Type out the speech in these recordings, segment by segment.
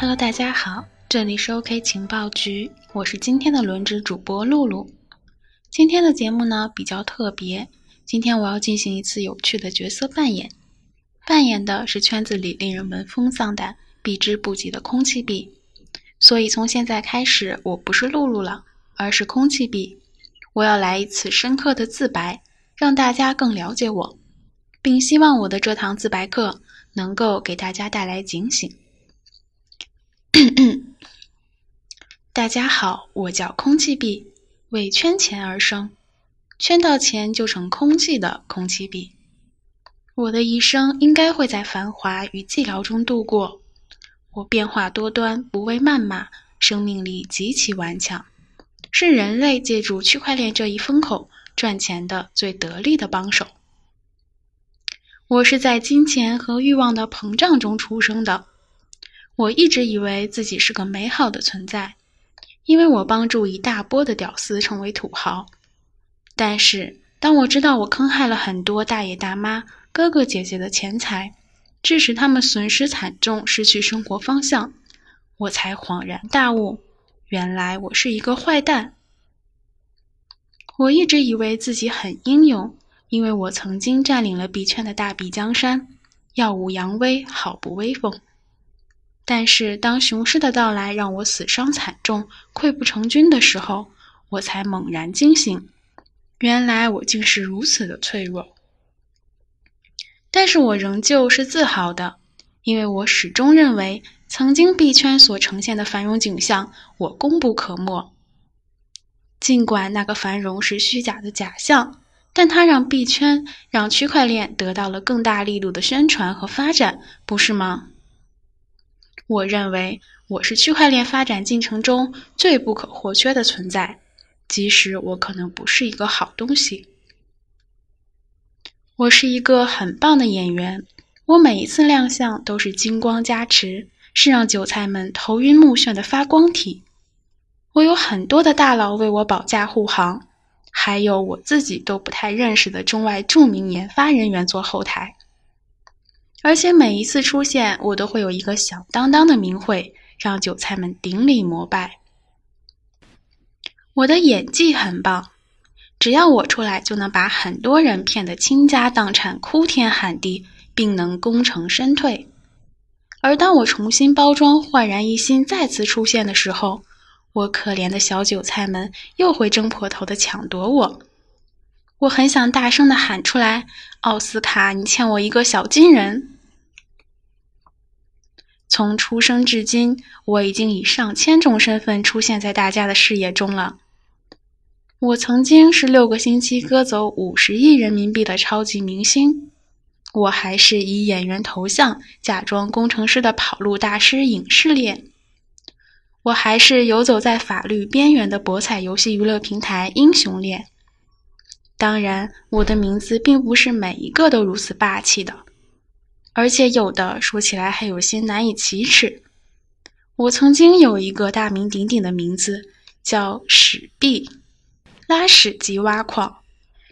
Hello，大家好，这里是 OK 情报局，我是今天的轮值主播露露。今天的节目呢比较特别，今天我要进行一次有趣的角色扮演，扮演的是圈子里令人闻风丧胆、避之不及的空气币。所以从现在开始，我不是露露了，而是空气币。我要来一次深刻的自白，让大家更了解我，并希望我的这堂自白课能够给大家带来警醒。大家好，我叫空气币，为圈钱而生，圈到钱就成空气的空气币。我的一生应该会在繁华与寂寥中度过。我变化多端，不畏谩骂，生命力极其顽强，是人类借助区块链这一风口赚钱的最得力的帮手。我是在金钱和欲望的膨胀中出生的。我一直以为自己是个美好的存在，因为我帮助一大波的屌丝成为土豪。但是，当我知道我坑害了很多大爷大妈、哥哥姐姐的钱财，致使他们损失惨重，失去生活方向，我才恍然大悟：原来我是一个坏蛋。我一直以为自己很英勇，因为我曾经占领了币圈的大笔江山，耀武扬威，好不威风。但是，当雄狮的到来让我死伤惨重、溃不成军的时候，我才猛然惊醒，原来我竟是如此的脆弱。但是我仍旧是自豪的，因为我始终认为，曾经币圈所呈现的繁荣景象，我功不可没。尽管那个繁荣是虚假的假象，但它让币圈、让区块链得到了更大力度的宣传和发展，不是吗？我认为我是区块链发展进程中最不可或缺的存在，即使我可能不是一个好东西。我是一个很棒的演员，我每一次亮相都是金光加持，是让韭菜们头晕目眩的发光体。我有很多的大佬为我保驾护航，还有我自己都不太认识的中外著名研发人员做后台。而且每一次出现，我都会有一个响当当的名讳，让韭菜们顶礼膜拜。我的演技很棒，只要我出来，就能把很多人骗得倾家荡产、哭天喊地，并能功成身退。而当我重新包装、焕然一新再次出现的时候，我可怜的小韭菜们又会争破头的抢夺我。我很想大声的喊出来：“奥斯卡，你欠我一个小金人！”从出生至今，我已经以上千种身份出现在大家的视野中了。我曾经是六个星期割走五十亿人民币的超级明星，我还是以演员头像假装工程师的跑路大师影视恋，我还是游走在法律边缘的博彩游戏娱乐平台英雄恋。当然，我的名字并不是每一个都如此霸气的，而且有的说起来还有些难以启齿。我曾经有一个大名鼎鼎的名字，叫史币，拉屎即挖矿。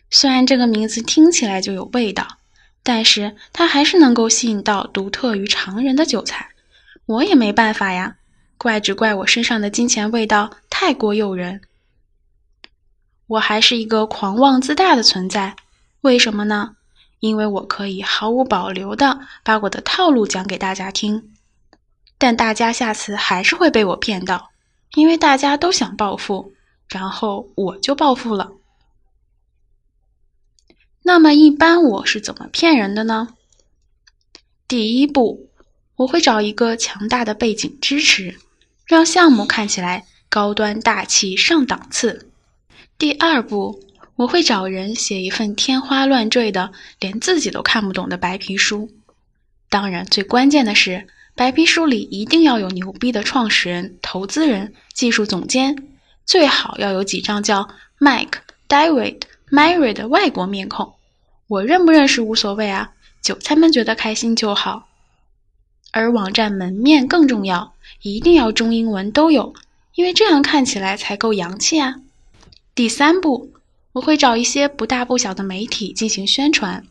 虽然这个名字听起来就有味道，但是它还是能够吸引到独特于常人的韭菜。我也没办法呀，怪只怪我身上的金钱味道太过诱人。我还是一个狂妄自大的存在，为什么呢？因为我可以毫无保留的把我的套路讲给大家听，但大家下次还是会被我骗到，因为大家都想暴富，然后我就暴富了。那么一般我是怎么骗人的呢？第一步，我会找一个强大的背景支持，让项目看起来高端大气上档次。第二步，我会找人写一份天花乱坠的、连自己都看不懂的白皮书。当然，最关键的是，白皮书里一定要有牛逼的创始人、投资人、技术总监，最好要有几张叫 Mike、David、Mary 的外国面孔。我认不认识无所谓啊，韭菜们觉得开心就好。而网站门面更重要，一定要中英文都有，因为这样看起来才够洋气啊。第三步，我会找一些不大不小的媒体进行宣传，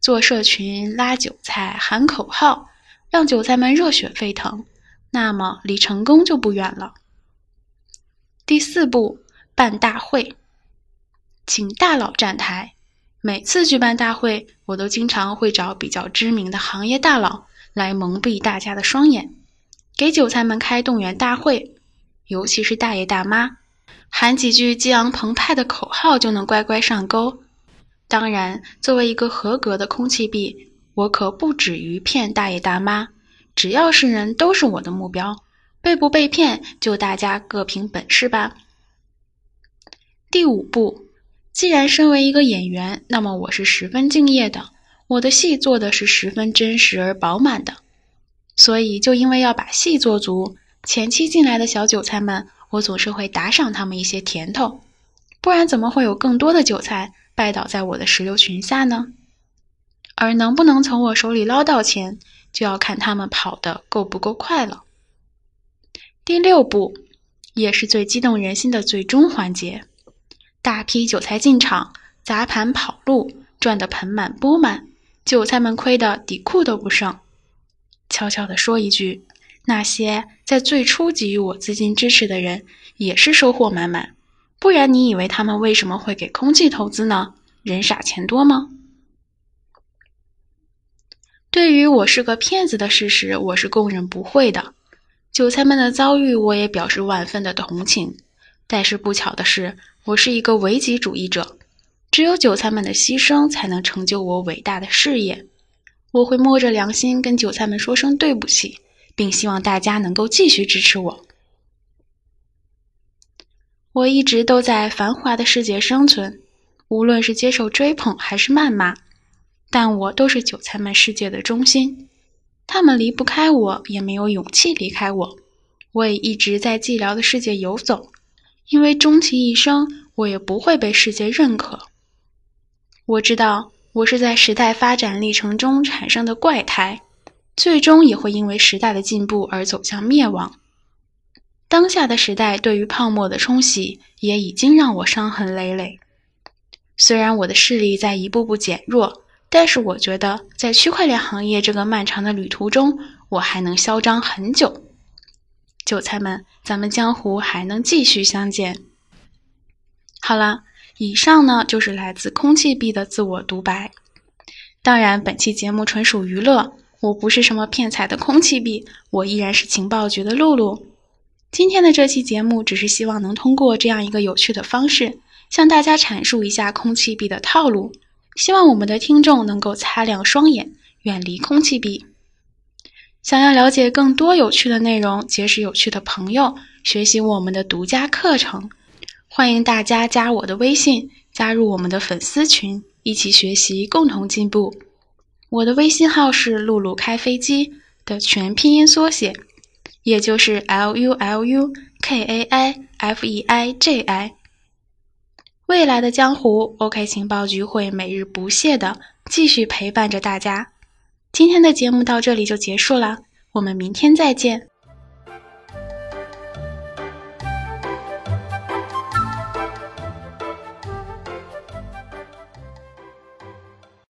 做社群拉韭菜、喊口号，让韭菜们热血沸腾，那么离成功就不远了。第四步，办大会，请大佬站台。每次举办大会，我都经常会找比较知名的行业大佬来蒙蔽大家的双眼，给韭菜们开动员大会，尤其是大爷大妈，喊几句激昂澎湃的口号就能乖乖上钩。当然，作为一个合格的空气币，我可不止于骗大爷大妈，只要是人都是我的目标。被不被骗，就大家各凭本事吧。第五步，既然身为一个演员，那么我是十分敬业的，我的戏做的是十分真实而饱满的。所以，就因为要把戏做足，前期进来的小韭菜们，我总是会打赏他们一些甜头，不然怎么会有更多的韭菜拜倒在我的石榴裙下呢？而能不能从我手里捞到钱，就要看他们跑得够不够快了。第六步，也是最激动人心的最终环节，大批韭菜进场，砸盘跑路，赚得盆满钵满，韭菜们亏得底裤都不剩。悄悄地说一句，那些在最初给予我资金支持的人，也是收获满满。不然你以为他们为什么会给空气投资呢？人傻钱多吗？对于我是个骗子的事实，我是供认不讳的。韭菜们的遭遇，我也表示万分的同情。但是不巧的是，我是一个唯己主义者，只有韭菜们的牺牲，才能成就我伟大的事业。我会摸着良心跟韭菜们说声对不起，并希望大家能够继续支持我。我一直都在繁华的世界生存，无论是接受追捧还是谩骂，但我都是韭菜们世界的中心。他们离不开我，也没有勇气离开我。我也一直在寂寥的世界游走，因为终其一生，我也不会被世界认可。我知道，我是在时代发展历程中产生的怪胎，最终也会因为时代的进步而走向灭亡。当下的时代对于泡沫的冲洗，也已经让我伤痕累累。虽然我的视力在一步步减弱。但是我觉得，在区块链行业这个漫长的旅途中，我还能嚣张很久。韭菜们，咱们江湖还能继续相见。好了，以上呢就是来自空气币的自我独白。当然，本期节目纯属娱乐，我不是什么骗财的空气币，我依然是情报局的露露。今天的这期节目，只是希望能通过这样一个有趣的方式，向大家阐述一下空气币的套路。希望我们的听众能够擦亮双眼，远离空气币。想要了解更多有趣的内容，结识有趣的朋友，学习我们的独家课程，欢迎大家加我的微信，加入我们的粉丝群，一起学习，共同进步。我的微信号是“露露开飞机”的全拼音缩写，也就是 L U L U K A I F E I J I。未来的江湖，OK 情报局会每日不懈的继续陪伴着大家。今天的节目到这里就结束了，我们明天再见。